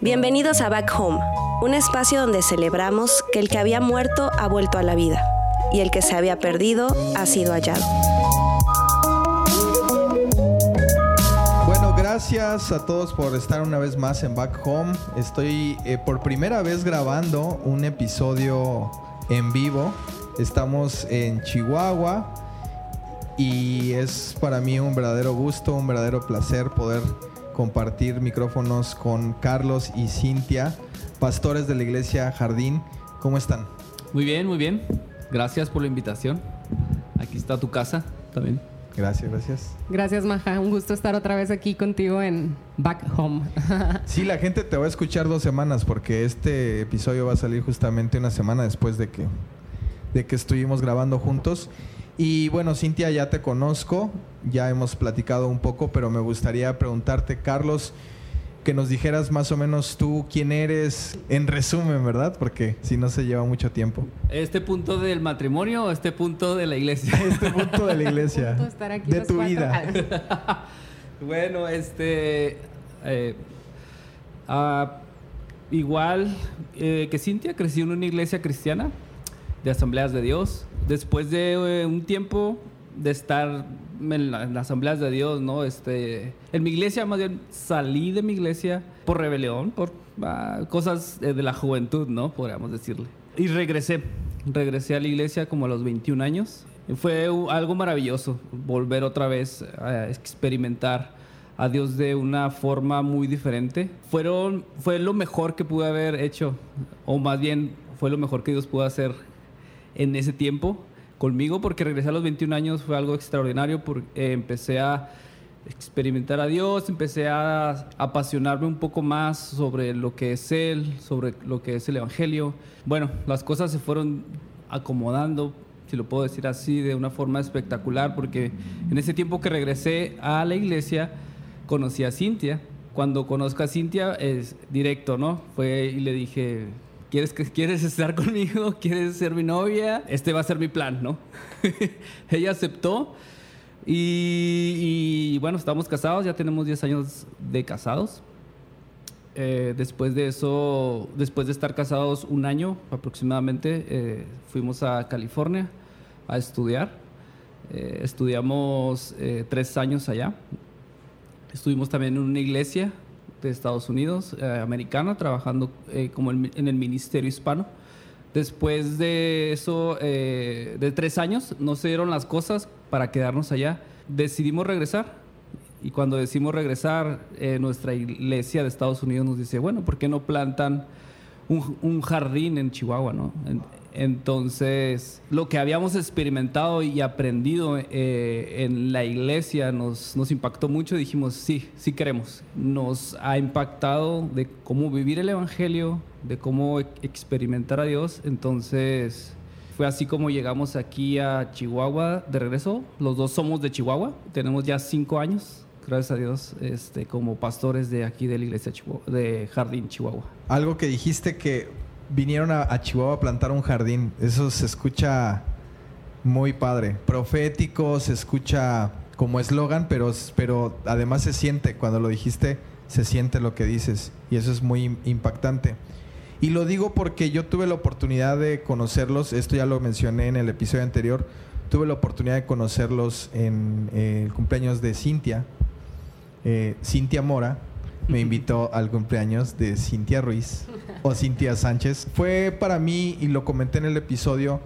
Bienvenidos a Back Home, un espacio donde celebramos que el que había muerto ha vuelto a la vida y el que se había perdido ha sido hallado. Bueno, gracias a todos por estar una vez más en Back Home. Estoy eh, por primera vez grabando un episodio en vivo. Estamos en Chihuahua y es para mí un verdadero gusto, un verdadero placer poder compartir micrófonos con Carlos y Cintia, pastores de la iglesia Jardín. ¿Cómo están? Muy bien, muy bien. Gracias por la invitación. Aquí está tu casa también. Gracias, gracias. Gracias, Maja. Un gusto estar otra vez aquí contigo en Back Home. sí, la gente te va a escuchar dos semanas porque este episodio va a salir justamente una semana después de que, de que estuvimos grabando juntos. Y bueno, Cintia, ya te conozco, ya hemos platicado un poco, pero me gustaría preguntarte, Carlos, que nos dijeras más o menos tú quién eres, en resumen, ¿verdad? Porque si no se lleva mucho tiempo. ¿Este punto del matrimonio o este punto de la iglesia? Este punto de la iglesia. de tu vida. bueno, este... Eh, ah, igual eh, que Cintia, crecí en una iglesia cristiana de asambleas de Dios después de eh, un tiempo de estar en, las asambleas de Dios, ¿no? Este, en mi iglesia, más bien, salí de mi iglesia por rebelión, por ah, cosas de la juventud, ¿no? Podríamos decirle. Y regresé, regresé a la iglesia como a los 21 años. Fue algo maravilloso volver otra vez a experimentar a Dios de una forma muy diferente. Fueron, fue lo mejor que pude haber hecho, o más bien fue lo mejor que Dios pudo hacer en ese tiempo conmigo porque regresé a los 21 años fue algo extraordinario porque eh, empecé a experimentar a Dios, empecé a apasionarme un poco más sobre lo que es Él, sobre lo que es el Evangelio. Bueno, las cosas se fueron acomodando, si lo puedo decir así, de una forma espectacular, porque en ese tiempo que regresé a la iglesia, conocí a Cintia. Cuando conozco a Cintia, es directo, ¿no? Fue y le dije, ¿Quieres, que, ¿Quieres estar conmigo? ¿Quieres ser mi novia? Este va a ser mi plan, ¿no? Ella aceptó y, bueno, estamos casados, ya tenemos 10 años de casados. Eh, después de eso, después de estar casados un año aproximadamente, eh, fuimos a California a estudiar. Eh, estudiamos tres años allá. Estuvimos también en una iglesia de Estados Unidos, eh, americana, trabajando eh, como en el Ministerio Hispano. Después de eso, eh, de tres años, no se dieron las cosas para quedarnos allá. Decidimos regresar. Y cuando decimos regresar, nuestra iglesia de Estados Unidos nos dice, bueno, ¿por qué no plantan un, un jardín en Chihuahua? ¿no? Entonces, lo que habíamos experimentado y aprendido eh, en la iglesia nos, impactó mucho. Dijimos, sí, sí queremos. Nos ha impactado de cómo vivir el Evangelio, de cómo experimentar a Dios. Entonces, fue así como llegamos aquí a Chihuahua de regreso. Los dos somos de Chihuahua. Tenemos ya cinco años, gracias a Dios, este, como pastores de aquí de la iglesia de Jardín, Chihuahua. Algo que dijiste que vinieron a, Chihuahua a plantar un jardín. Eso se escucha muy padre. Profético, se escucha como eslogan, pero, pero además se siente, cuando lo dijiste, se siente lo que dices. Y eso es muy impactante. Y lo digo porque yo tuve la oportunidad de conocerlos, esto ya lo mencioné en el episodio anterior, tuve la oportunidad de conocerlos en eh, el cumpleaños de Cintia, eh, Cintia Mora, me invitó al cumpleaños de Cintia Ruiz o Cintia Sánchez. Fue para mí, y lo comenté en el episodio,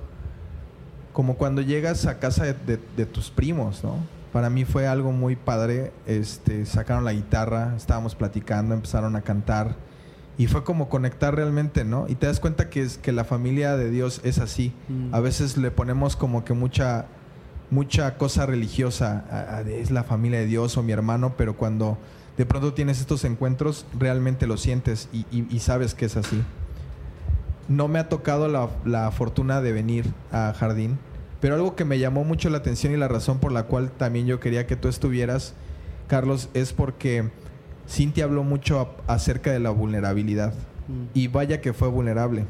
como cuando llegas a casa de, tus primos, ¿no? Para mí fue algo muy padre. Este, sacaron la guitarra, estábamos platicando, empezaron a cantar. Y fue como conectar realmente, ¿no? Y te das cuenta que, es, que la familia de Dios es así. Mm. A veces le ponemos como que mucha, mucha cosa religiosa. es la familia de Dios o mi hermano, pero cuando de pronto tienes estos encuentros, realmente lo sientes y, sabes que es así. No me ha tocado la, fortuna de venir a Jardín, pero algo que me llamó mucho la atención y la razón por la cual también yo quería que tú estuvieras, Carlos, es porque Cintia habló mucho acerca de la vulnerabilidad. Mm. Y vaya que fue vulnerable.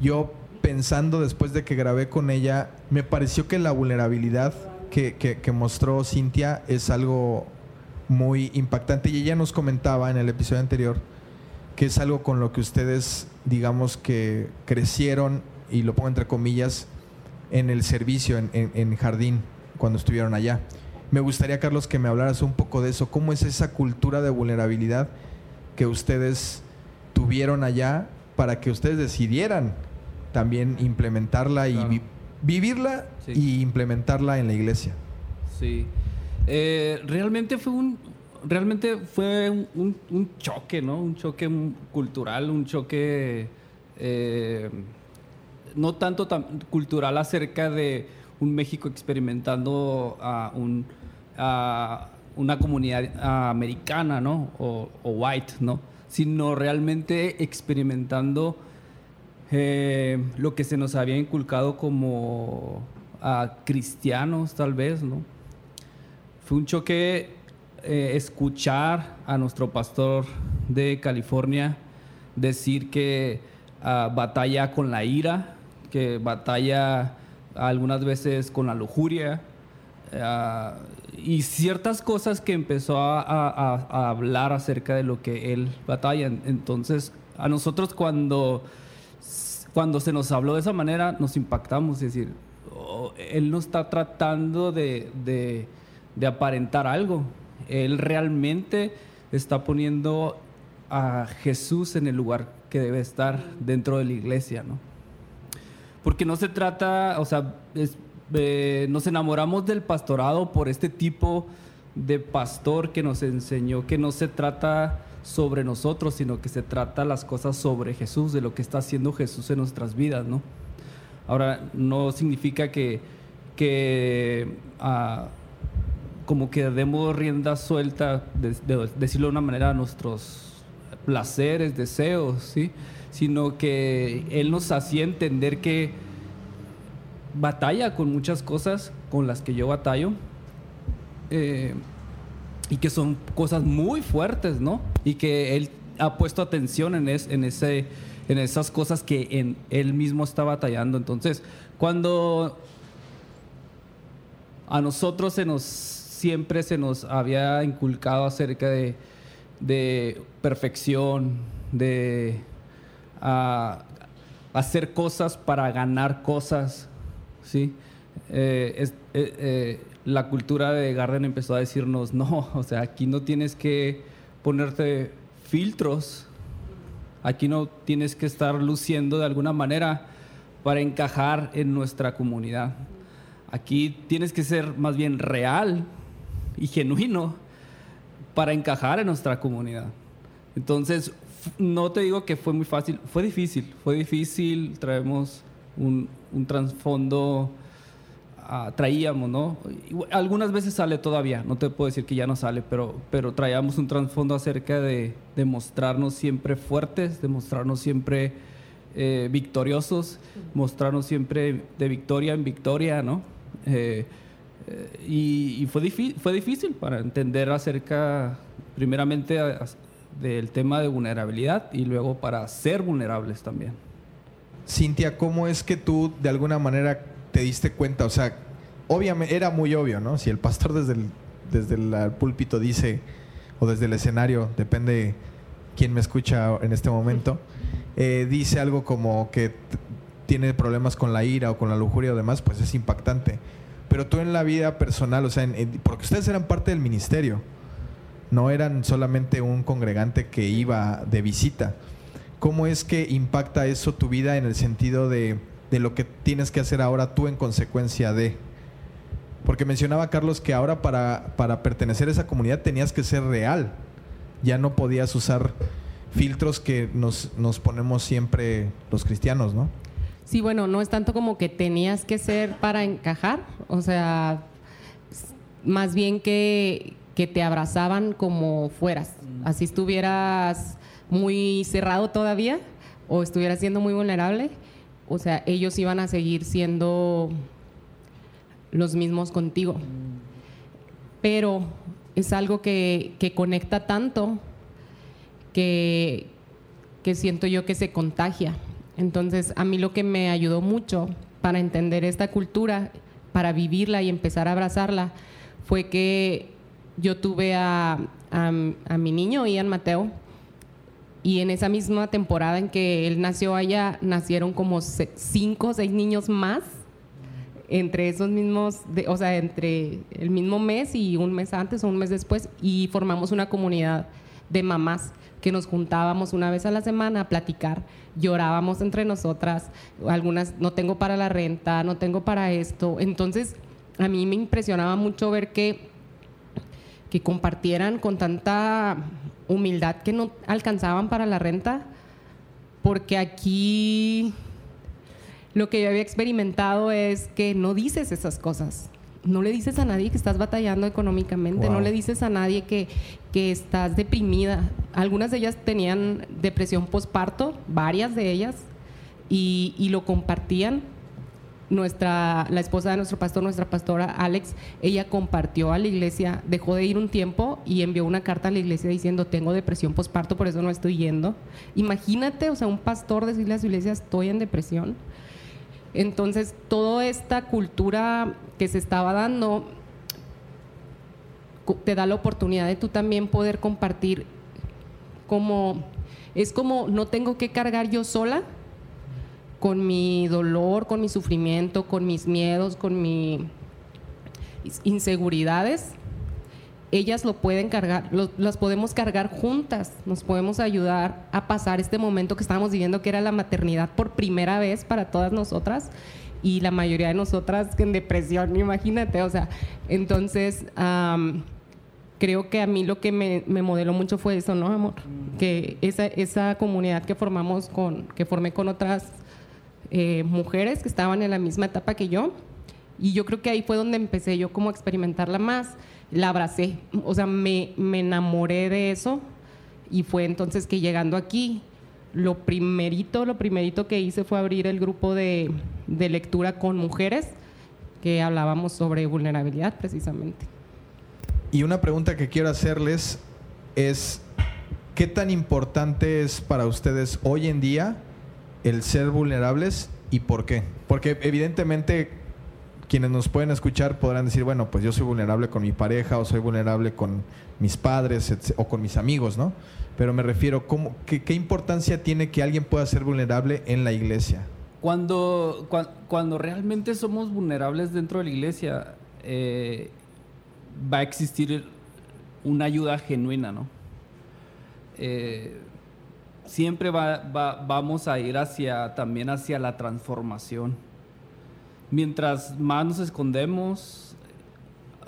Yo pensando después de que grabé con ella, me pareció que la vulnerabilidad que, que- que mostró Cintia es algo muy impactante. Y ella nos comentaba en el episodio anterior que es algo con lo que ustedes, digamos que crecieron, y lo pongo entre comillas, en el servicio, en, en- en jardín, cuando estuvieron allá. Me gustaría, Carlos, que me hablaras un poco de eso. ¿Cómo es esa cultura de vulnerabilidad que ustedes tuvieron allá para que ustedes decidieran también implementarla y Claro. vi- vivirla Sí. y implementarla en la iglesia? Sí. Eh, realmente fue un realmente fue un, choque, ¿no? Un choque cultural, un choque eh, no tanto cultural acerca de un México experimentando a un a una comunidad americana, ¿no? O, o white, ¿no? Sino realmente experimentando eh, lo que se nos había inculcado como a cristianos, tal vez, ¿no? Fue un choque eh, escuchar a nuestro pastor de California decir que ah, batalla con la ira, que batalla algunas veces con la lujuria ah, y ciertas cosas que empezó a, hablar acerca de lo que él batalla. Entonces, a nosotros cuando cuando se nos habló de esa manera, nos impactamos. Es decir, oh, él no está tratando de- de aparentar algo. Él realmente está poniendo a Jesús en el lugar que debe estar dentro de la iglesia, ¿no? Porque no se trata, o sea, eh, nos enamoramos del pastorado por este tipo de pastor que nos enseñó que no se trata sobre nosotros, sino que se trata las cosas sobre Jesús, de lo que está haciendo Jesús en nuestras vidas, ¿no? Ahora, no significa que, que ah, como que demos rienda suelta, de, de- decirlo de una manera, a nuestros placeres, deseos, ¿sí? Sino que Él nos hacía entender que batalla con muchas cosas con las que yo batallo. eh, y que son cosas muy fuertes, ¿no? Y que él ha puesto atención en, es- en, ese, en esas cosas que en él mismo está batallando. Entonces, cuando a nosotros se nos siempre se nos había inculcado acerca de, perfección, de hacer cosas para ganar cosas, ¿sí? Eh, eh, eh, la cultura de Garden empezó a decirnos, no, o sea, aquí no tienes que ponerte filtros, aquí no tienes que estar luciendo de alguna manera para encajar en nuestra comunidad. Aquí tienes que ser más bien real y genuino para encajar en nuestra comunidad. Entonces, no te digo que fue muy fácil, fue difícil, fue difícil, traemos un, un trasfondo, ah, traíamos, ¿no? Algunas veces sale todavía, no te puedo decir que ya no sale, pero, pero traíamos un trasfondo acerca de, mostrarnos siempre fuertes, de mostrarnos siempre eh, victoriosos, mostrarnos siempre de victoria en victoria, ¿no? Eh, y, y fue, fue difícil para entender acerca, primeramente, del tema de vulnerabilidad y luego para ser vulnerables también. Cintia, ¿cómo es que tú de alguna manera te diste cuenta? O sea, obviamente era muy obvio, ¿no? Si el pastor desde el, desde el púlpito dice, o desde el escenario, depende quién me escucha en este momento, eh, dice algo como que tiene problemas con la ira o con la lujuria o demás, pues es impactante. Pero tú en la vida personal, o sea, en- porque ustedes eran parte del ministerio, no eran solamente un congregante que iba de visita. ¿Cómo es que impacta eso tu vida en el sentido de, de lo que tienes que hacer ahora tú en consecuencia de? Porque mencionaba Carlos que ahora para, para pertenecer a esa comunidad tenías que ser real. Ya no podías usar filtros que nos, nos ponemos siempre los cristianos, ¿no? Sí, bueno, no es tanto como que tenías que ser para encajar, o sea, más bien que, que te abrazaban como fueras. Así estuvieras muy cerrado todavía o estuvieras siendo muy vulnerable, o sea, ellos iban a seguir siendo los mismos contigo. Pero es algo que, que conecta tanto que, que siento yo que se contagia. Entonces, a mí lo que me ayudó mucho para entender esta cultura, para vivirla y empezar a abrazarla, fue que yo tuve a, mi niño, Ian Mateo, y en esa misma temporada en que él nació allá, nacieron como cinco o seis niños más entre esos mismos, o sea, entre el mismo mes y un mes antes o un mes después, y formamos una comunidad de mamás que nos juntábamos una vez a la semana a platicar, llorábamos entre nosotras, algunas no tengo para la renta, no tengo para esto, entonces a mí me impresionaba mucho ver que, que compartieran con tanta humildad que no alcanzaban para la renta, porque aquí lo que yo había experimentado es que no dices esas cosas. No le dices a nadie que estás batallando económicamente, no le dices a nadie que, que estás deprimida. Algunas de ellas tenían depresión postparto, varias de ellas, y, y lo compartían nuestra, la esposa de nuestro pastor, nuestra pastora Alex, ella compartió a la iglesia, dejó de ir un tiempo y envió una carta a la iglesia diciendo, tengo depresión postparto, por eso no estoy yendo. Imagínate, o sea, un pastor decirle a su iglesia, estoy en depresión. Entonces, toda esta cultura que se estaba dando te da la oportunidad de tú también poder compartir como, es como no tengo que cargar yo sola con mi dolor, con mi sufrimiento, con mis miedos, con mis inseguridades, ellas lo pueden cargar, las podemos cargar juntas, nos podemos ayudar a pasar este momento que estábamos viviendo, que era la maternidad por primera vez para todas nosotras y la mayoría de nosotras en depresión, imagínate, o sea, entonces creo que a mí lo que me, modeló mucho fue eso, ¿no, amor? Que esa, esa comunidad que formamos con, que formé con otras eh, mujeres que estaban en la misma etapa que yo, y yo creo que ahí fue donde empecé yo como a experimentarla más la abracé, o sea, me, me enamoré de eso y fue entonces que llegando aquí, lo primerito, lo primerito que hice fue abrir el grupo de, de lectura con mujeres que hablábamos sobre vulnerabilidad precisamente. Y una pregunta que quiero hacerles es, ¿qué tan importante es para ustedes hoy en día el ser vulnerables y por qué? Porque evidentemente quienes nos pueden escuchar podrán decir, bueno, pues yo soy vulnerable con mi pareja o soy vulnerable con mis padres o con mis amigos, ¿no? Pero me refiero, ¿cómo, qué, importancia tiene que alguien pueda ser vulnerable en la iglesia? Cuando, cuando, realmente somos vulnerables dentro de la iglesia, eh, va a existir una ayuda genuina, ¿no? Eh, siempre va, vamos a ir hacia, también hacia la transformación mientras más nos escondemos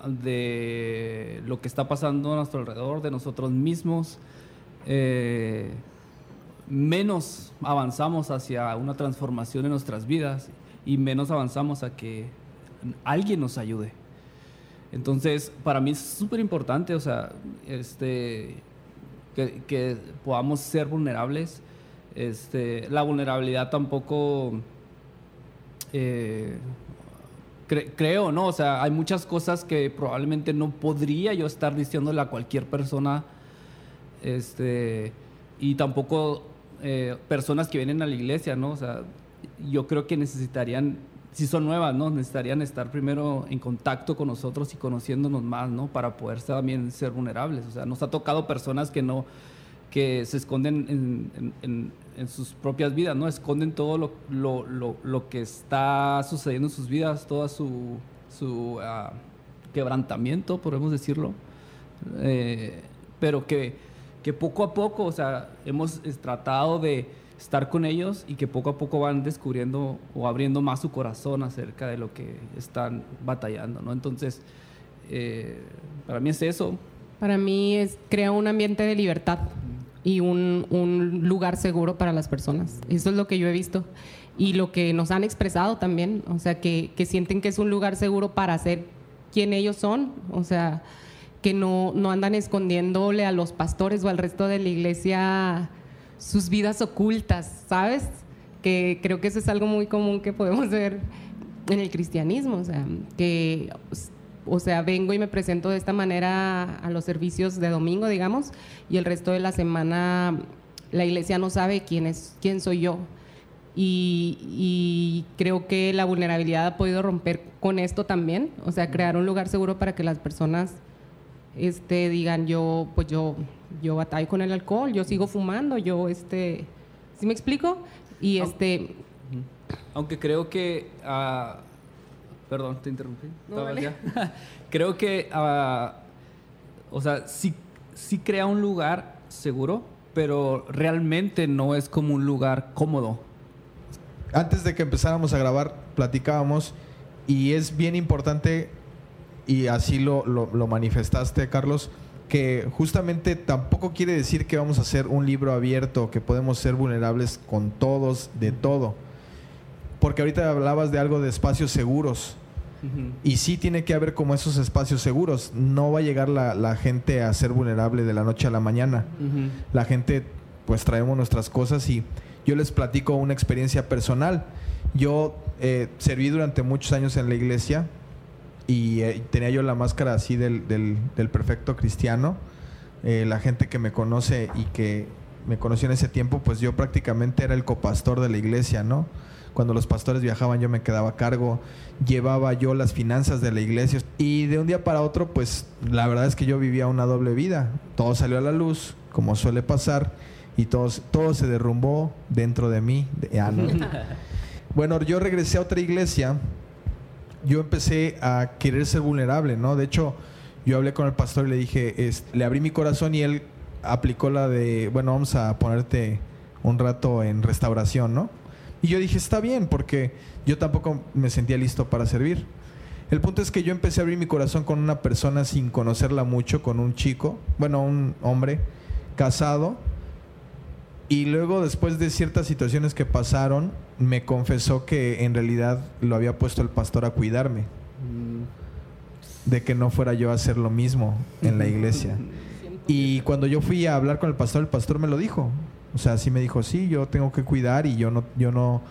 de lo que está pasando a nuestro alrededor, de nosotros mismos, eh, menos avanzamos hacia una transformación en nuestras vidas y menos avanzamos a que alguien nos ayude. Entonces, para mí es súper importante, o sea, este, que, podamos ser vulnerables. Este, la vulnerabilidad tampoco eh, creo, ¿no? O sea, hay muchas cosas que probablemente no podría yo estar diciéndole a cualquier persona, este, y tampoco eh, personas que vienen a la iglesia, ¿no? O sea, yo creo que necesitarían, si son nuevas, ¿no? Necesitarían estar primero en contacto con nosotros y conociéndonos más, ¿no? Para poder también ser vulnerables. O sea, nos ha tocado personas que no, que se esconden en en sus propias vidas, ¿no? Esconden todo lo, lo, lo, lo que está sucediendo en sus vidas, toda su, su ah, quebrantamiento, podemos decirlo. Eh, pero que, que poco a poco, o sea, hemos tratado de estar con ellos y que poco a poco van descubriendo o abriendo más su corazón acerca de lo que están batallando, ¿no? Entonces, eh, para mí es eso. Para mí es crea un ambiente de libertad y un, un, lugar seguro para las personas. Eso es lo que yo he visto. Y lo que nos han expresado también, o sea, que, que sienten que es un lugar seguro para ser quien ellos son, o sea, que no, no andan escondiéndole a los pastores o al resto de la iglesia sus vidas ocultas, ¿sabes? Que creo que eso es algo muy común que podemos ver en el cristianismo, o sea, que o sea, vengo y me presento de esta manera a los servicios de domingo, digamos, y el resto de la semana la iglesia no sabe quién es, quién soy yo. Y, y creo que la vulnerabilidad ha podido romper con esto también, o sea, crear un lugar seguro para que las personas este, digan yo, pues yo, yo batallo con el alcohol, yo sigo fumando, yo, este, ¿sí me explico? Y este, Aunque creo que. ah, perdón, te interrumpí. No, creo que. ah, o sea, sí, sí crea un lugar seguro, pero realmente no es como un lugar cómodo. Antes de que empezáramos a grabar, platicábamos y es bien importante, y así lo, lo- lo manifestaste, Carlos, que justamente tampoco quiere decir que vamos a hacer un libro abierto, que podemos ser vulnerables con todos, de todo. Porque ahorita hablabas de algo de espacios seguros. Y sí tiene que haber como esos espacios seguros. No va a llegar la, la gente a ser vulnerable de la noche a la mañana. La gente, pues traemos nuestras cosas y yo les platico una experiencia personal. Yo eh, serví durante muchos años en la iglesia y eh, tenía yo la máscara así del, del- del perfecto cristiano. Eh, la gente que me conoce y que me conoció en ese tiempo, pues yo prácticamente era el copastor de la iglesia, ¿no? Cuando los pastores viajaban yo me quedaba a cargo, llevaba yo las finanzas de la iglesia y de un día para otro, pues la verdad es que yo vivía una doble vida. Todo salió a la luz, como suele pasar, y todo, todo se derrumbó dentro de mí. De- ah, no. bueno, yo regresé a otra iglesia yo empecé a querer ser vulnerable, ¿no? De hecho, yo hablé con el pastor y le dije, es- le abrí mi corazón y él aplicó la de, bueno, vamos a ponerte un rato en restauración, ¿no? Y yo dije, está bien, porque yo tampoco me sentía listo para servir. El punto es que yo empecé a abrir mi corazón con una persona sin conocerla mucho, con un chico, bueno, un hombre casado, y luego, después de ciertas situaciones que pasaron, me confesó que en realidad lo había puesto el pastor a cuidarme, de que no fuera yo a hacer lo mismo en la iglesia. Y cuando yo fui a hablar con el pastor, el pastor me lo dijo. O sea, sí me dijo, sí, yo tengo que cuidar y yo no, yo no,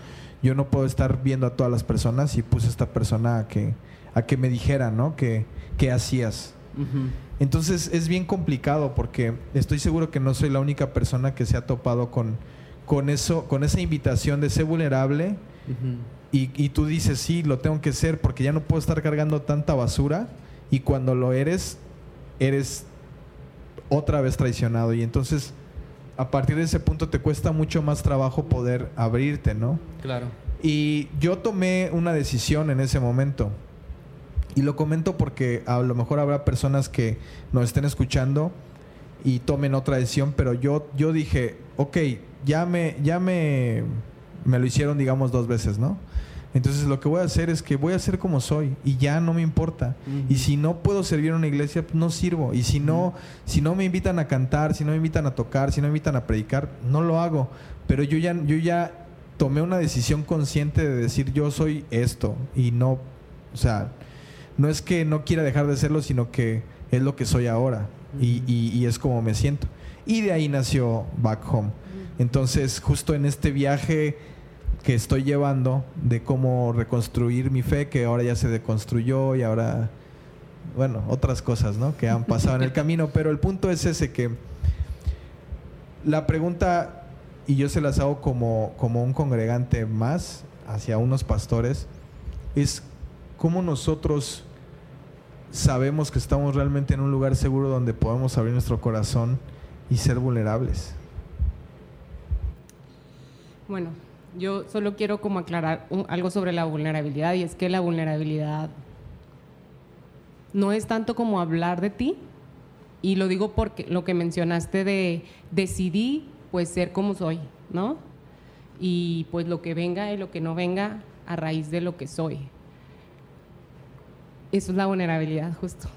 yo no puedo estar viendo a todas las personas y puse a esta persona a que, a que me dijera, ¿no? Que, ¿Qué hacías? Entonces es bien complicado porque estoy seguro que no soy la única persona que se ha topado con, con eso, con esa invitación de ser vulnerable. Y, y tú dices, sí, lo tengo que ser porque ya no puedo estar cargando tanta basura y cuando lo eres, eres otra vez traicionado y entonces a partir de ese punto te cuesta mucho más trabajo poder abrirte, ¿no? Claro. Y yo tomé una decisión en ese momento. Y lo comento porque a lo mejor habrá personas que nos estén escuchando y tomen otra decisión, pero yo, yo dije, ok, ya me, ya me, me lo hicieron, digamos, dos veces, ¿no? Entonces lo que voy a hacer es que voy a ser como soy y ya no me importa. Y si no puedo servir en una iglesia, pues no sirvo. Y si no, si no me invitan a cantar, si no me invitan a tocar, si no me invitan a predicar, no lo hago. Pero yo ya, yo ya tomé una decisión consciente de decir yo soy esto y no, o sea, no es que no quiera dejar de serlo, sino que es lo que soy ahora y, y- y es como me siento. Y de ahí nació Back Home. Entonces, justo en este viaje que estoy llevando de cómo reconstruir mi fe, que ahora ya se deconstruyó y ahora, bueno, otras cosas, ¿no? Que han pasado en el camino, pero el punto es ese que la pregunta, y yo se las hago como, como un congregante más hacia unos pastores, es cómo nosotros sabemos que estamos realmente en un lugar seguro donde podemos abrir nuestro corazón y ser vulnerables. Bueno, yo solo quiero como aclarar algo sobre la vulnerabilidad y es que la vulnerabilidad no es tanto como hablar de ti y lo digo porque lo que mencionaste de decidí pues ser como soy, ¿no? Y pues lo que venga y lo que no venga a raíz de lo que soy. Eso es la vulnerabilidad justo.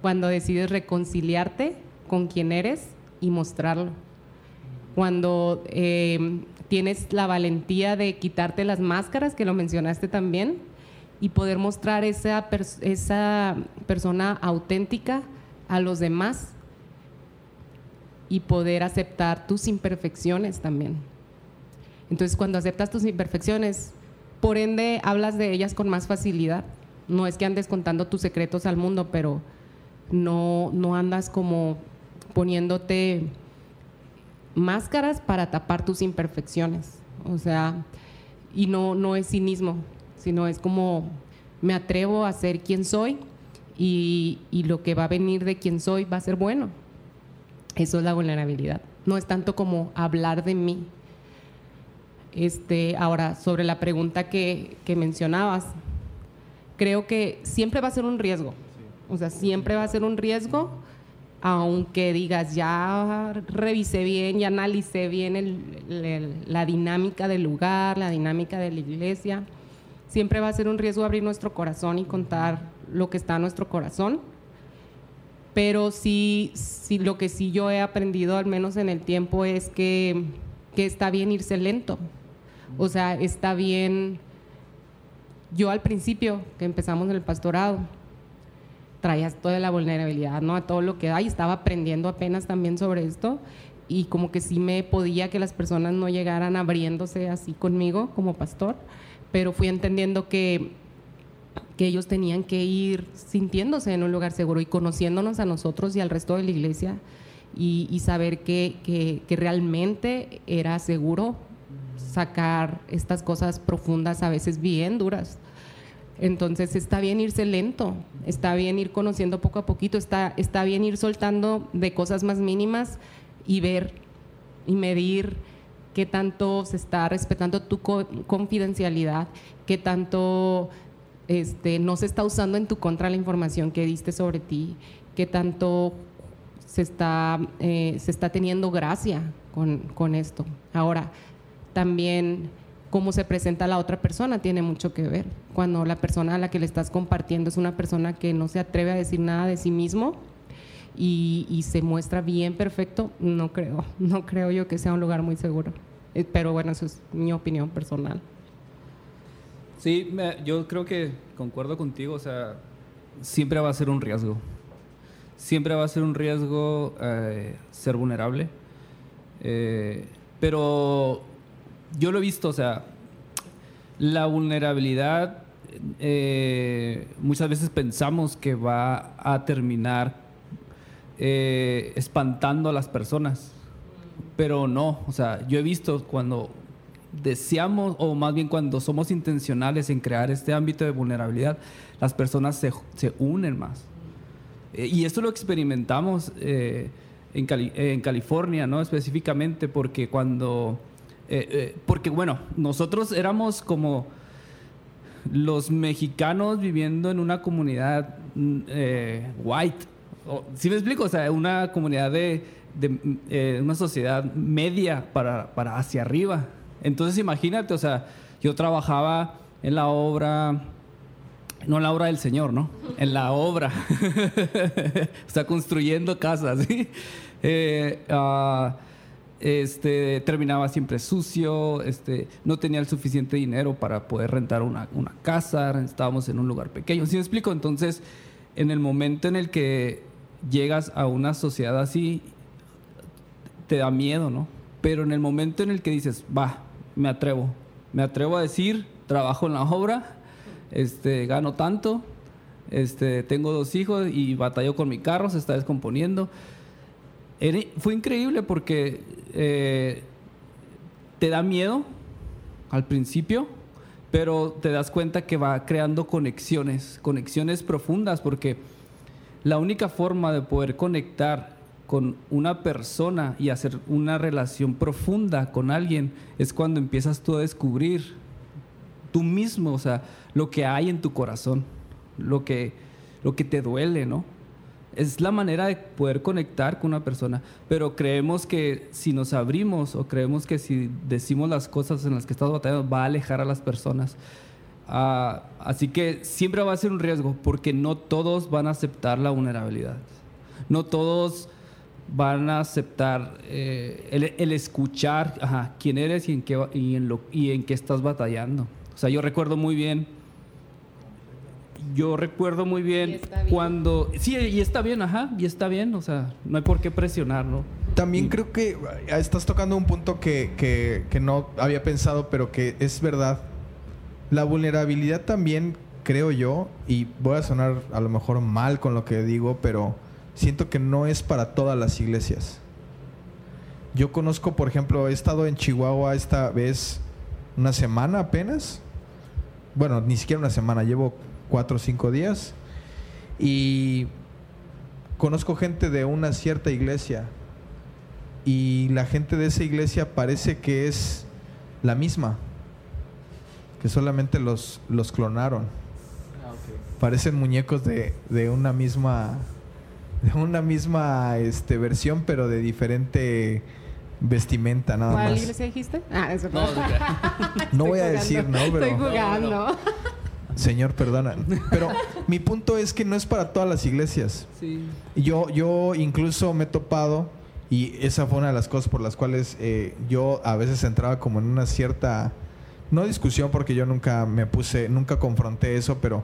Cuando decides reconciliarte con quien eres y mostrarlo cuando eh, tienes la valentía de quitarte las máscaras, que lo mencionaste también, y poder mostrar esa, esa persona auténtica a los demás y poder aceptar tus imperfecciones también. Entonces, cuando aceptas tus imperfecciones, por ende, hablas de ellas con más facilidad. No es que andes contando tus secretos al mundo, pero no, no andas como poniéndote máscaras para tapar tus imperfecciones. O sea, y no, no es cinismo, sino es como me atrevo a ser quien soy y, y lo que va a venir de quien soy va a ser bueno. Eso es la vulnerabilidad. No es tanto como hablar de mí. Este, ahora, sobre la pregunta que, que mencionabas, creo que siempre va a ser un riesgo. O sea, siempre va a ser un riesgo, aunque digas, ya revisé bien, ya analicé bien la dinámica del lugar, la dinámica de la iglesia. Siempre va a ser un riesgo abrir nuestro corazón y contar lo que está en nuestro corazón. Pero sí, sí, lo que sí yo he aprendido, al menos en el tiempo, es que, que está bien irse lento. O sea, está bien. Yo al principio, que empezamos en el pastorado, traías toda la vulnerabilidad, ¿no? A todo lo que hay. Estaba aprendiendo apenas también sobre esto. Y como que sí me podía que las personas no llegaran abriéndose así conmigo como pastor. Pero fui entendiendo que que ellos tenían que ir sintiéndose en un lugar seguro y conociéndonos a nosotros y al resto de la iglesia y, y saber que- que realmente era seguro sacar estas cosas profundas, a veces bien duras. Entonces está bien irse lento, está bien ir conociendo poco a poquito, está, está bien ir soltando de cosas más mínimas y ver y medir qué tanto se está respetando tu co- confidencialidad, qué tanto este, no se está usando en tu contra la información que diste sobre ti, qué tanto se está, eh, se está teniendo gracia con, con esto. Ahora, también cómo se presenta la otra persona tiene mucho que ver. Cuando la persona a la que le estás compartiendo es una persona que no se atreve a decir nada de sí mismo y, se muestra bien perfecto, no creo, no creo yo que sea un lugar muy seguro. Eh, Pero bueno, eso es mi opinión personal. Sí, me- yo creo que concuerdo contigo, o sea, siempre va a ser un riesgo. Siempre va a ser un riesgo eh, ser vulnerable. Eh, pero yo lo he visto, o sea, la vulnerabilidad eh, muchas veces pensamos que va a terminar eh, espantando a las personas, pero no, o sea, yo he visto cuando deseamos, o más bien cuando somos intencionales en crear este ámbito de vulnerabilidad, las personas se, se unen más. Eh, y esto lo experimentamos en, en California, ¿no? Específicamente porque cuando... eh, eh, porque bueno, nosotros éramos como los mexicanos viviendo en una comunidad mm, eh, white. ¿Sí me explico? O sea, una comunidad de, una sociedad media para, para hacia arriba. Entonces imagínate, o sea, yo trabajaba en la obra, no en la obra del Señor, ¿no? En la obra. o sea, construyendo casas, ¿sí? Ah, este, terminaba siempre sucio, este, no tenía el suficiente dinero para poder rentar una, una casa, estábamos en un lugar pequeño. ¿Sí me explico? Entonces, en el momento en el que llegas a una sociedad así, te da miedo, ¿no? Pero en el momento en el que dices, va, me atrevo, me atrevo a decir, trabajo en la obra, este, gano tanto, este, tengo dos hijos y batallo con mi carro, se está descomponiendo. Fue increíble porque eh, te da miedo al principio, pero te das cuenta que va creando conexiones, conexiones profundas, porque la única forma de poder conectar con una persona y hacer una relación profunda con alguien es cuando empiezas tú a descubrir tú mismo, o sea, lo que hay en tu corazón, lo que, lo que te duele, ¿no? Es la manera de poder conectar con una persona, pero creemos que si nos abrimos o creemos que si decimos las cosas en las que estamos batallando va a alejar a las personas. Ah, así que siempre va a ser un riesgo porque no todos van a aceptar la vulnerabilidad. No todos van a aceptar eh, el, el escuchar ajá, quién eres y en, qué, y, en lo, y en qué estás batallando. O sea, yo recuerdo muy bien, yo recuerdo muy Y bien está bien. cuando... Sí, y está bien, ajá, y está bien, o sea, no hay por qué presionarlo. También Y- creo que ah, estás tocando un punto que, que- que no había pensado, pero que es verdad. La vulnerabilidad también, creo yo, y voy a sonar a lo mejor mal con lo que digo, pero siento que no es para todas las iglesias. Yo conozco, por ejemplo, he estado en Chihuahua esta vez una semana apenas. Bueno, ni siquiera una semana, llevo cuatro o cinco días. Y conozco gente de una cierta iglesia. Y la gente de esa iglesia parece que es la misma. Que solamente los, los clonaron. Parecen muñecos de, de una misma. De una misma este, versión, pero de diferente vestimenta, nada ¿Cuál más. iglesia dijiste? Ah, eso No, No voy a decir. ¿no? Pero- Estoy jugando. No, Señor, perdona. Pero mi punto es que no es para todas las iglesias. sí. Yo, yo incluso me he topado, y esa fue una de las cosas por las cuales eh, yo a veces entraba como en una cierta, no discusión porque yo nunca me puse, nunca confronté eso, pero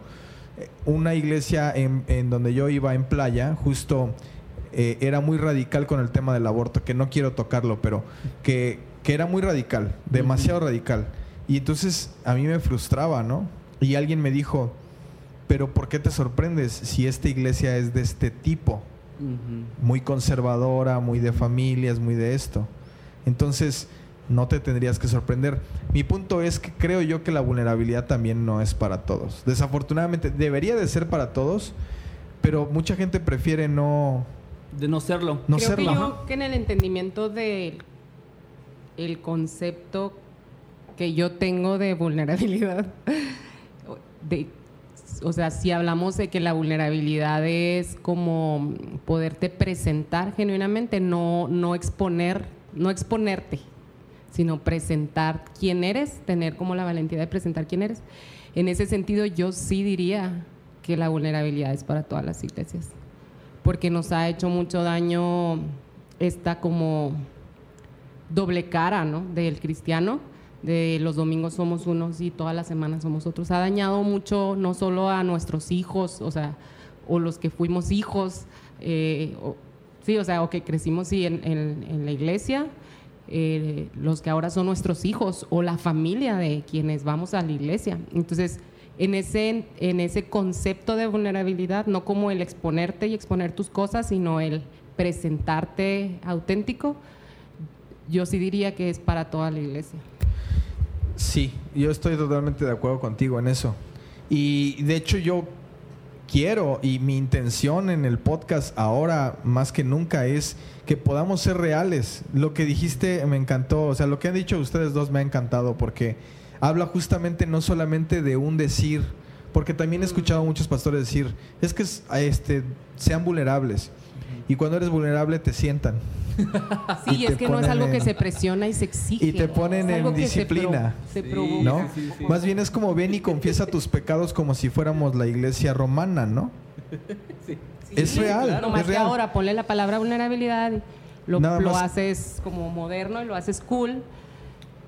eh, una iglesia en, en donde yo iba en playa, justo eh, era muy radical con el tema del aborto, que no quiero tocarlo, pero que, que era muy radical, demasiado radical. Y entonces a mí me frustraba, ¿no? Y alguien me dijo, pero ¿por qué te sorprendes si esta iglesia es de este tipo? Muy conservadora, muy de familias, muy de esto. Entonces, no te tendrías que sorprender. Mi punto es que creo yo que la vulnerabilidad también no es para todos. Desafortunadamente, debería de ser para todos, pero mucha gente prefiere no, De no serlo. no Creo serlo. que yo que en el entendimiento del el concepto que yo tengo de vulnerabilidad, de, o sea, si hablamos de que la vulnerabilidad es como poderte presentar genuinamente, no, no exponer, no exponerte, sino presentar quién eres, tener como la valentía de presentar quién eres. En ese sentido, yo sí diría que la vulnerabilidad es para todas las iglesias porque nos ha hecho mucho daño esta como doble cara, ¿no? Del cristiano, de los domingos somos unos y todas las semanas somos otros. Ha dañado mucho no solo a nuestros hijos, o sea, o los que fuimos hijos, eh, o- sí, o sea, o que crecimos sí, en, la iglesia, eh, los que ahora son nuestros hijos o la familia de quienes vamos a la iglesia. Entonces, en ese, en ese concepto de vulnerabilidad, no como el exponerte y exponer tus cosas, sino el presentarte auténtico, yo sí diría que es para toda la iglesia. Sí, yo estoy totalmente de acuerdo contigo en eso. Y de hecho yo quiero y mi intención en el podcast ahora más que nunca es que podamos ser reales. Lo que dijiste me encantó, o sea, lo que han dicho ustedes dos me ha encantado porque habla justamente no solamente de un decir, porque también he escuchado a muchos pastores decir, es que es- este, sean vulnerables. Y cuando eres vulnerable te sientan. Sí, Y es que no es algo que se presiona y se exige. y te ponen en se pro- disciplina. Se, Sí. provoca. ¿no? Sí, sí. Más bien es como ven y confiesa tus pecados como si fuéramos la iglesia romana, ¿no? Sí. Es real, claro. No más es que real. ahora ponle la palabra vulnerabilidad, y lo, lo haces como moderno y lo haces cool,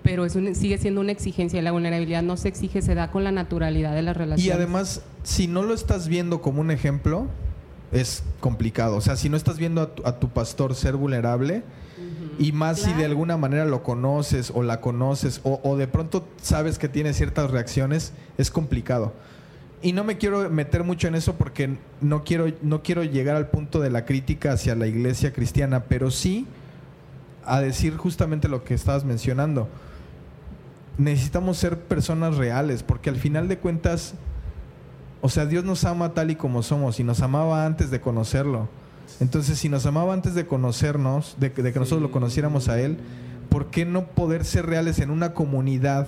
pero es un- sigue siendo una exigencia y la vulnerabilidad no se exige, se da con la naturalidad de las relaciones. Y además, si no lo estás viendo como un ejemplo, es complicado. O sea, si no estás viendo a tu, a tu pastor ser vulnerable, y más si de alguna manera lo conoces o la conoces, o, o de pronto sabes que tiene ciertas reacciones, es complicado. Y no me quiero meter mucho en eso porque no quiero, no quiero llegar al punto de la crítica hacia la iglesia cristiana, pero sí a decir justamente lo que estabas mencionando. Necesitamos ser personas reales, porque al final de cuentas, o sea, Dios nos ama tal y como somos y nos amaba antes de conocerlo. Entonces, si nos amaba antes de conocernos, de, que- de que nosotros lo conociéramos a Él, ¿por qué no poder ser reales en una comunidad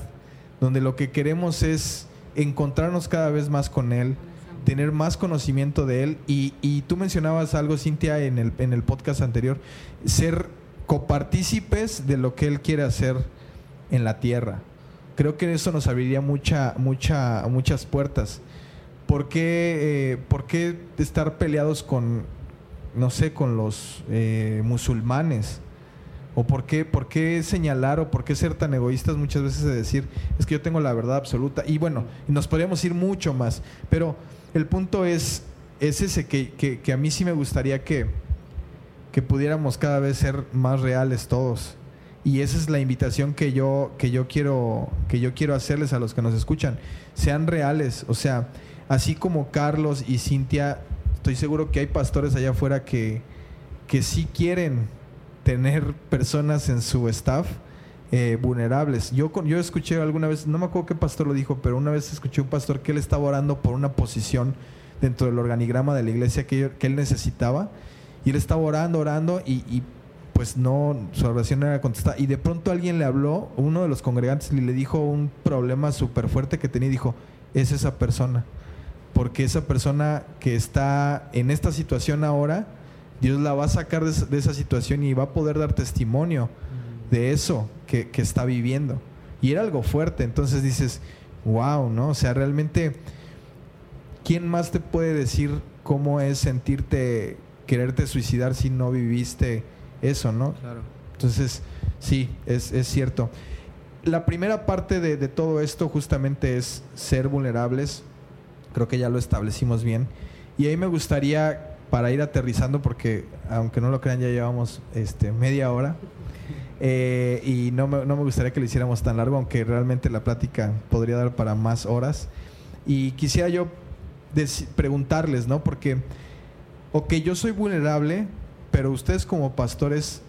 donde lo que queremos es encontrarnos cada vez más con Él, tener más conocimiento de Él? Y, y tú mencionabas algo, Cintia, en el, en el podcast anterior, ser copartícipes de lo que Él quiere hacer en la tierra. Creo que eso nos abriría mucha, mucha, muchas puertas. ¿Por qué, eh, por qué estar peleados con, no sé, con los eh, musulmanes? ¿O por qué, por qué señalar o por qué ser tan egoístas muchas veces de decir, es que yo tengo la verdad absoluta? Y bueno, nos podríamos ir mucho más, pero el punto es, es ese, que, que- que a mí sí me gustaría que, que pudiéramos cada vez ser más reales todos. Y esa es la invitación que yo, que yo quiero, que yo quiero hacerles a los que nos escuchan. Sean reales. O sea, así como Carlos y Cintia, estoy seguro que hay pastores allá afuera que, que sí quieren tener personas en su staff eh, vulnerables. Yo, yo escuché alguna vez, no me acuerdo qué pastor lo dijo, pero una vez escuché un pastor que él estaba orando por una posición dentro del organigrama de la iglesia que, que él necesitaba. Y él estaba orando, orando y, pues no, su oración no era contestada. Y de pronto alguien le habló, uno de los congregantes le dijo un problema súper fuerte que tenía y dijo, es esa persona. Porque esa persona que está en esta situación ahora, Dios la va a sacar de, esa- de esa situación y va a poder dar testimonio de eso que, que está viviendo. Y era algo fuerte, entonces dices, wow, ¿no? O sea, realmente, ¿quién más te puede decir cómo es sentirte, quererte suicidar si no viviste eso, ¿no? Claro. Entonces, sí, es, es cierto. La primera parte de, de todo esto justamente es ser vulnerables. Creo que ya lo establecimos bien. Y ahí me gustaría, para ir aterrizando, porque aunque no lo crean, ya llevamos este, media hora. Eh, y no me, no me gustaría que lo hiciéramos tan largo, aunque realmente la plática podría dar para más horas. Y quisiera yo preguntarles, ¿no? Porque, ok, yo soy vulnerable, pero ustedes como pastores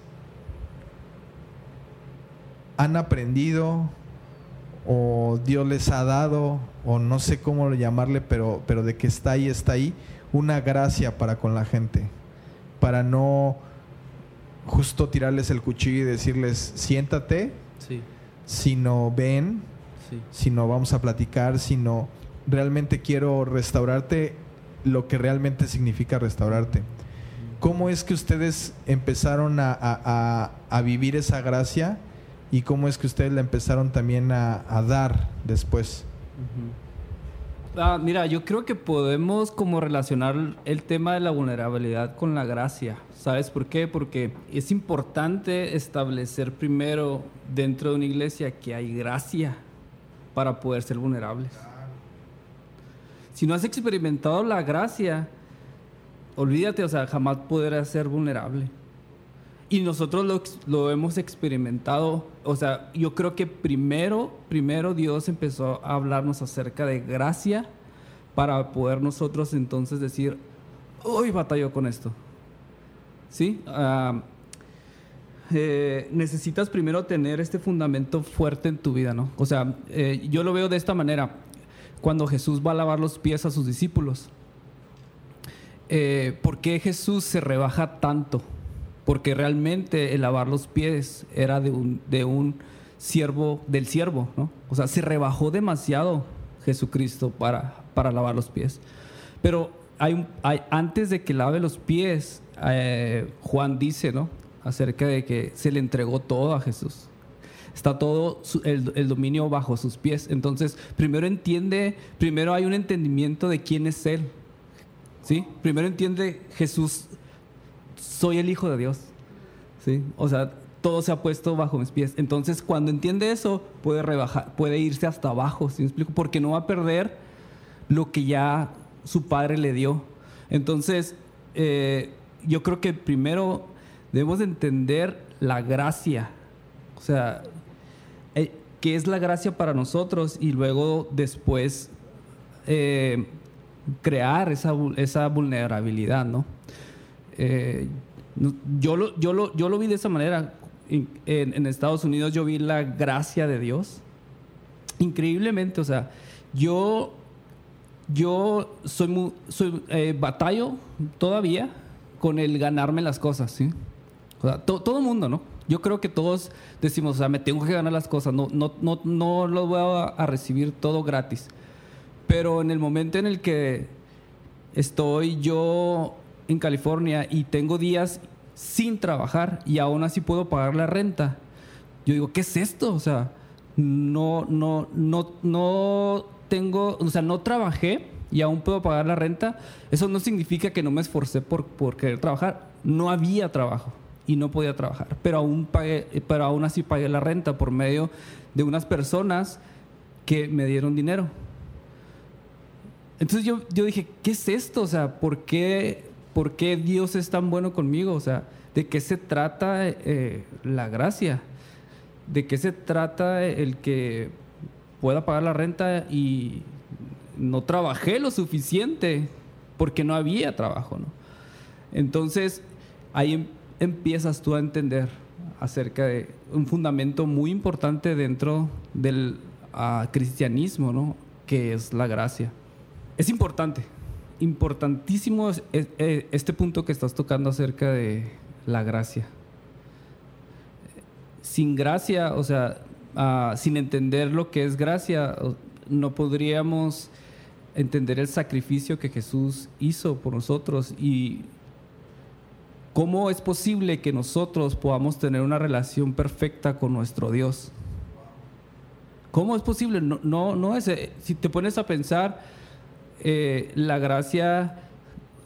han aprendido o Dios les ha dado o no sé cómo llamarle, pero, pero de que está ahí, está ahí, una gracia para con la gente, para no justo tirarles el cuchillo y decirles siéntate, Sí, sino ven, sí. sino vamos a platicar, sino realmente quiero restaurarte lo que realmente significa restaurarte. ¿Cómo es que ustedes empezaron a, a- a- a vivir esa gracia y cómo es que ustedes la empezaron también a, dar después? Ah, mira, yo creo que podemos como relacionar el tema de la vulnerabilidad con la gracia. ¿Sabes por qué? Porque es importante establecer primero dentro de una iglesia que hay gracia para poder ser vulnerables. Si no has experimentado la gracia, olvídate, o sea, jamás podrás ser vulnerable. Y nosotros lo, lo hemos experimentado. O sea, yo creo que primero, primero Dios empezó a hablarnos acerca de gracia para poder nosotros entonces decir, hoy batallo con esto. ¿Sí? Eh, necesitas primero tener este fundamento fuerte en tu vida, ¿no? O sea, eh, yo lo veo de esta manera. Cuando Jesús va a lavar los pies a sus discípulos, eh, ¿por qué Jesús se rebaja tanto? Porque realmente el lavar los pies era de un, de un siervo, del siervo, ¿no? O sea, se rebajó demasiado Jesucristo para, para lavar los pies. Pero hay, hay- antes de que lave los pies, eh, Juan dice, ¿no? Acerca de que se le entregó todo a Jesús. Está todo el, el dominio bajo sus pies. Entonces, primero entiende, primero hay un entendimiento de quién es Él. ¿Sí? Primero entiende Jesús, soy el Hijo de Dios. ¿Sí? O sea, todo se ha puesto bajo mis pies. Entonces, cuando entiende eso, puede rebajar, puede irse hasta abajo, ¿sí me explico? Porque no va a perder lo que ya su padre le dio. Entonces, eh, yo creo que primero debemos de entender la gracia. O sea, eh, qué es la gracia para nosotros y luego después eh, crear esa, esa vulnerabilidad, ¿no? Eh, yo, lo, yo, lo, yo lo vi de esa manera. En, en- Estados Unidos yo vi la gracia de Dios. Increíblemente, o sea, yo, yo soy, mu- soy eh, batallo todavía con el ganarme las cosas, ¿sí? O sea, to- todo mundo, ¿no? Yo creo que todos decimos, o sea, me tengo que ganar las cosas, no, no, no, no lo voy a, a recibir todo gratis. Pero en el momento en el que estoy yo en California y tengo días sin trabajar y aún así puedo pagar la renta, yo digo, ¿qué es esto? O sea, no, no, no, no tengo, o sea, no trabajé y aún puedo pagar la renta. Eso no significa que no me esforcé por, por querer trabajar. No había trabajo y no podía trabajar, pero aún pagué, pero aún así pagué la renta por medio de unas personas que me dieron dinero. Entonces yo, yo dije, ¿qué es esto? O sea, ¿por qué, ¿por qué Dios es tan bueno conmigo? O sea, ¿de qué se trata eh, la gracia? ¿De qué se trata el que pueda pagar la renta y no trabajé lo suficiente porque no había trabajo, ¿no? Entonces, ahí em- empiezas tú a entender acerca de un fundamento muy importante dentro del ah, cristianismo, ¿no? Que es la gracia. Es importante, importantísimo es- eh, este punto que estás tocando acerca de la gracia. Sin gracia, o sea, ah, sin entender lo que es gracia, no podríamos entender el sacrificio que Jesús hizo por nosotros y cómo es posible que nosotros podamos tener una relación perfecta con nuestro Dios. ¿Cómo es posible? No, no, no es. eh, Si te pones a pensar, eh, la gracia,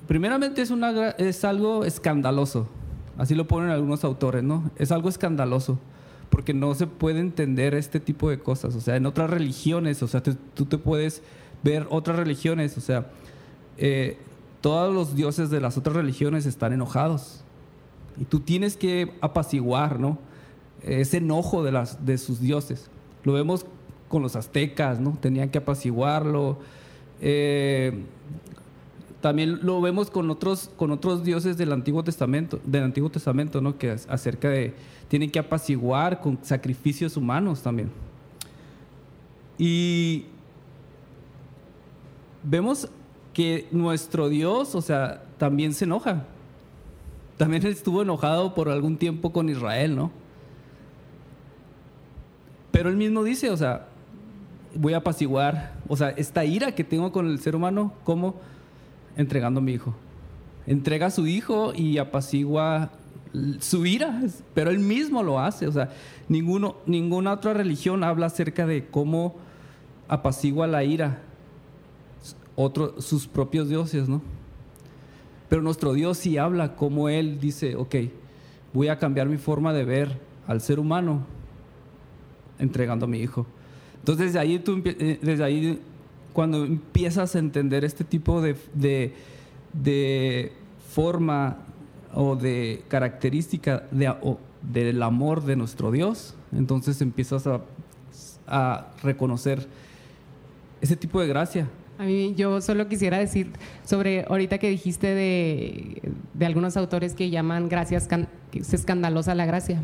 primeramente es, algo escandaloso. Así lo ponen algunos autores, ¿no? Es algo escandaloso. Porque no se puede entender este tipo de cosas. O sea, en otras religiones, o sea, tú te puedes ver otras religiones, o sea, eh, todos los dioses de las otras religiones están enojados. Y tú tienes que apaciguar, ¿no? Ese enojo de, las, de sus dioses. Lo vemos con los aztecas, ¿no? Tenían que apaciguarlo. Eh, también lo vemos con otros, con otros dioses del Antiguo Testamento, del Antiguo Testamento, ¿no? Que acerca de tienen que apaciguar con sacrificios humanos también. Y vemos que nuestro Dios, o sea, también se enoja. También estuvo enojado por algún tiempo con Israel, ¿no? Pero él mismo dice, o sea, voy a apaciguar, o sea, esta ira que tengo con el ser humano, ¿cómo? Entregando a mi hijo. Entrega a su hijo y apacigua su ira, pero él mismo lo hace, o sea, ninguno, ninguna otra religión habla acerca de cómo apacigua la ira otro, sus propios dioses, ¿no? Pero nuestro Dios sí habla como Él dice, ok, voy a cambiar mi forma de ver al ser humano entregando a mi hijo. Entonces desde ahí, tú, eh, desde ahí cuando empiezas a entender este tipo de, de, de forma o de característica de, o del amor de nuestro Dios, entonces empiezas a, a reconocer ese tipo de gracia. A mí yo solo quisiera decir sobre ahorita que dijiste de, de algunos autores que llaman gracia escan- que es escandalosa la gracia.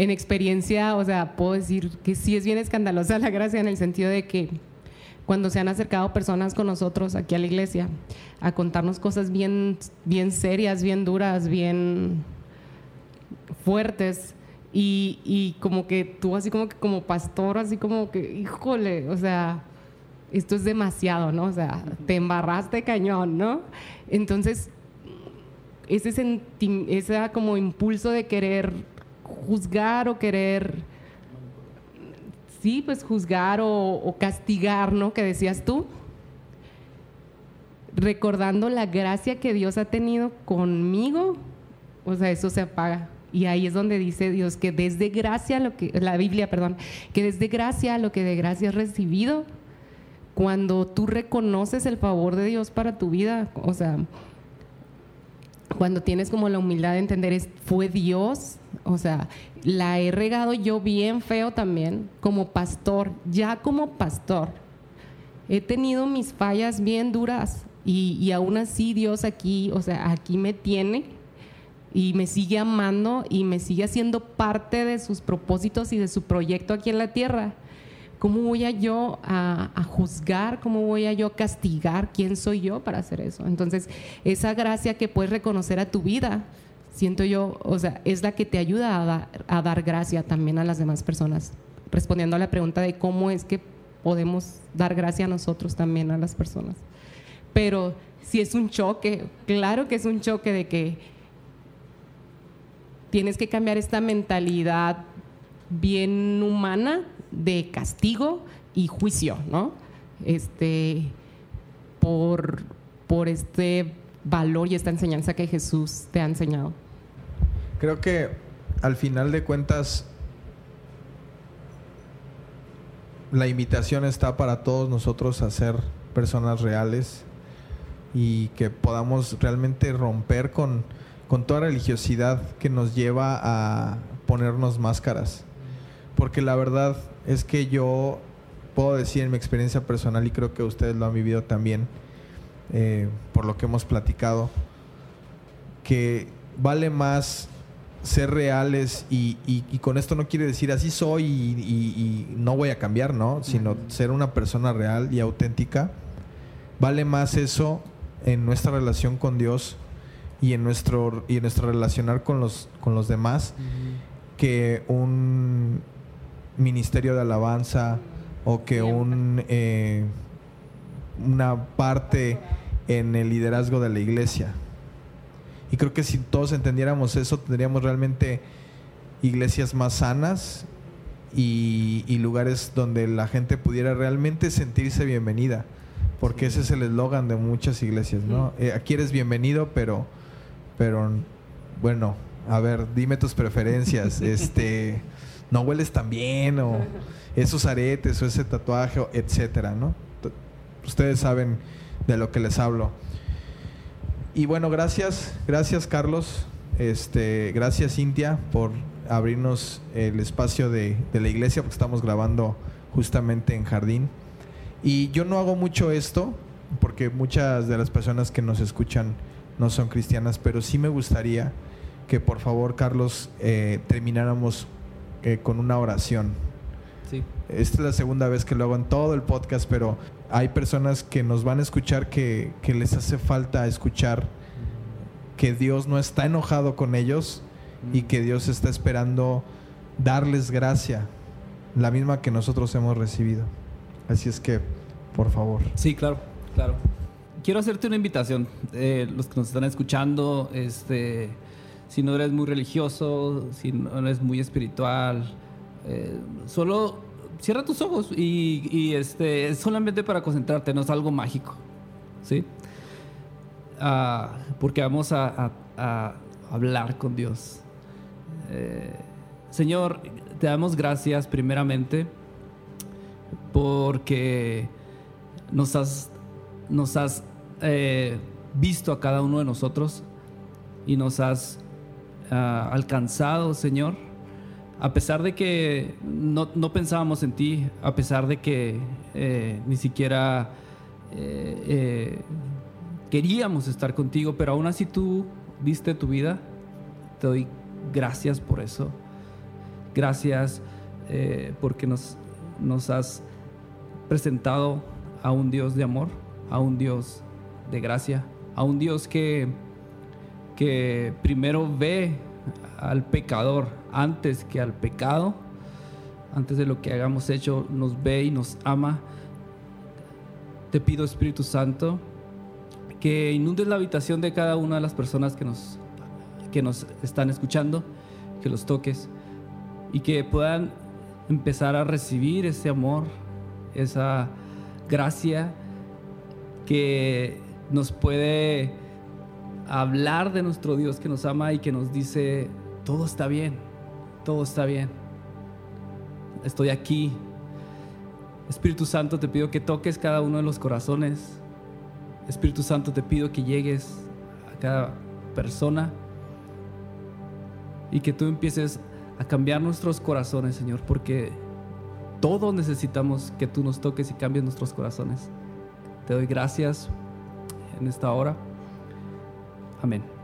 En experiencia, o sea, puedo decir que sí es bien escandalosa la gracia en el sentido de que cuando se han acercado personas con nosotros aquí a la iglesia a contarnos cosas bien, bien serias, bien duras, bien fuertes y, y como que tú así como que como pastor, así como que, híjole, o sea, esto es demasiado, ¿no? O sea, te embarraste cañón, ¿no? Entonces, ese, senti- ese como impulso de querer juzgar o querer, sí, pues juzgar o, castigar, ¿no? Que decías tú, recordando la gracia que Dios ha tenido conmigo, o sea, eso se apaga. Y ahí es donde dice Dios que desde gracia, lo que, la Biblia, perdón, que desde gracia lo que de gracia has recibido, cuando tú reconoces el favor de Dios para tu vida, o sea, cuando tienes como la humildad de entender es fue Dios, o sea, la he regado yo bien feo también como pastor, ya como pastor. He tenido mis fallas bien duras y, y aún así Dios aquí, o sea, aquí me tiene y me sigue amando y me sigue haciendo parte de sus propósitos y de su proyecto aquí en la tierra. ¿Cómo voy yo a, juzgar? ¿Cómo voy yo a castigar? ¿Quién soy yo para hacer eso? Entonces, esa gracia que puedes reconocer a tu vida, siento yo, o sea, es la que te ayuda a, dar- gracia también a las demás personas. Respondiendo a la pregunta de cómo es que podemos dar gracia a nosotros también a las personas. Pero si es un choque, claro que es un choque de que tienes que cambiar esta mentalidad bien humana de castigo y juicio, ¿no? Este, por, por este valor y esta enseñanza que Jesús te ha enseñado. Creo que al final de cuentas la invitación está para todos nosotros a ser personas reales y que podamos realmente romper con, con toda religiosidad que nos lleva a ponernos máscaras. Porque la verdad es que yo puedo decir en mi experiencia personal y creo que ustedes lo han vivido también eh, por lo que hemos platicado, que vale más ser reales y, y- y con esto no quiere decir así soy y, y- y no voy a cambiar, ¿no? Sino ser una persona real y auténtica. Vale más eso en nuestra relación con Dios y en nuestro, y en nuestro relacionar con los, con los demás que un ministerio de alabanza o que un, eh, una parte en el liderazgo de la iglesia. Y creo que si todos entendiéramos eso, tendríamos realmente iglesias más sanas y, y lugares donde la gente pudiera realmente sentirse bienvenida. Porque ese es el eslogan de muchas iglesias, ¿no? Eh, aquí eres bienvenido, pero, pero, bueno, a ver, dime tus preferencias. este, no hueles tan bien, o esos aretes, o ese tatuaje, etcétera, ¿no? Ustedes saben de lo que les hablo. Y bueno, gracias, gracias Carlos, este, gracias Cintia por abrirnos el espacio de, de la iglesia, porque estamos grabando justamente en jardín. Y yo no hago mucho esto, porque muchas de las personas que nos escuchan no son cristianas, pero sí me gustaría que por favor, Carlos, eh, termináramos eh, con una oración. Sí. Esta es la segunda vez que lo hago en todo el podcast, pero hay personas que nos van a escuchar que, que les hace falta escuchar que Dios no está enojado con ellos y que Dios está esperando darles gracia, la misma que nosotros hemos recibido. Así es que, por favor. Sí, claro, claro. Quiero hacerte una invitación. eh, los que nos están escuchando, este, si no eres muy religioso, si no eres muy espiritual, eh, solo cierra tus ojos y, este, es solamente para concentrarte, no es algo mágico. ¿Sí? Ah, porque vamos a hablar con Dios. Eh, Señor, te damos gracias primeramente porque nos has, nos has eh, visto a cada uno de nosotros y nos has ah, alcanzado, Señor. A pesar de que no, no pensábamos en ti, a pesar de que eh, ni siquiera eh, eh, queríamos estar contigo, pero aún así tú diste tu vida, te doy gracias por eso. Gracias porque nos, nos has presentado a un Dios de amor, a un Dios de gracia, a un Dios que, que primero ve al pecador antes que al pecado, antes de lo que hagamos hecho, nos ve y nos ama. Te pido, Espíritu Santo, que inundes la habitación de cada una de las personas que nos, que nos están escuchando, que los toques y que puedan empezar a recibir ese amor, esa gracia que nos puede hablar de nuestro Dios que nos ama y que nos dice, todo está bien, todo está bien, estoy aquí. Espíritu Santo, te pido que toques cada uno de los corazones. Espíritu Santo, te pido que llegues a cada persona y que tú empieces a cambiar nuestros corazones, Señor, porque todos necesitamos que tú nos toques y cambies nuestros corazones. Te doy gracias en esta hora. Amen.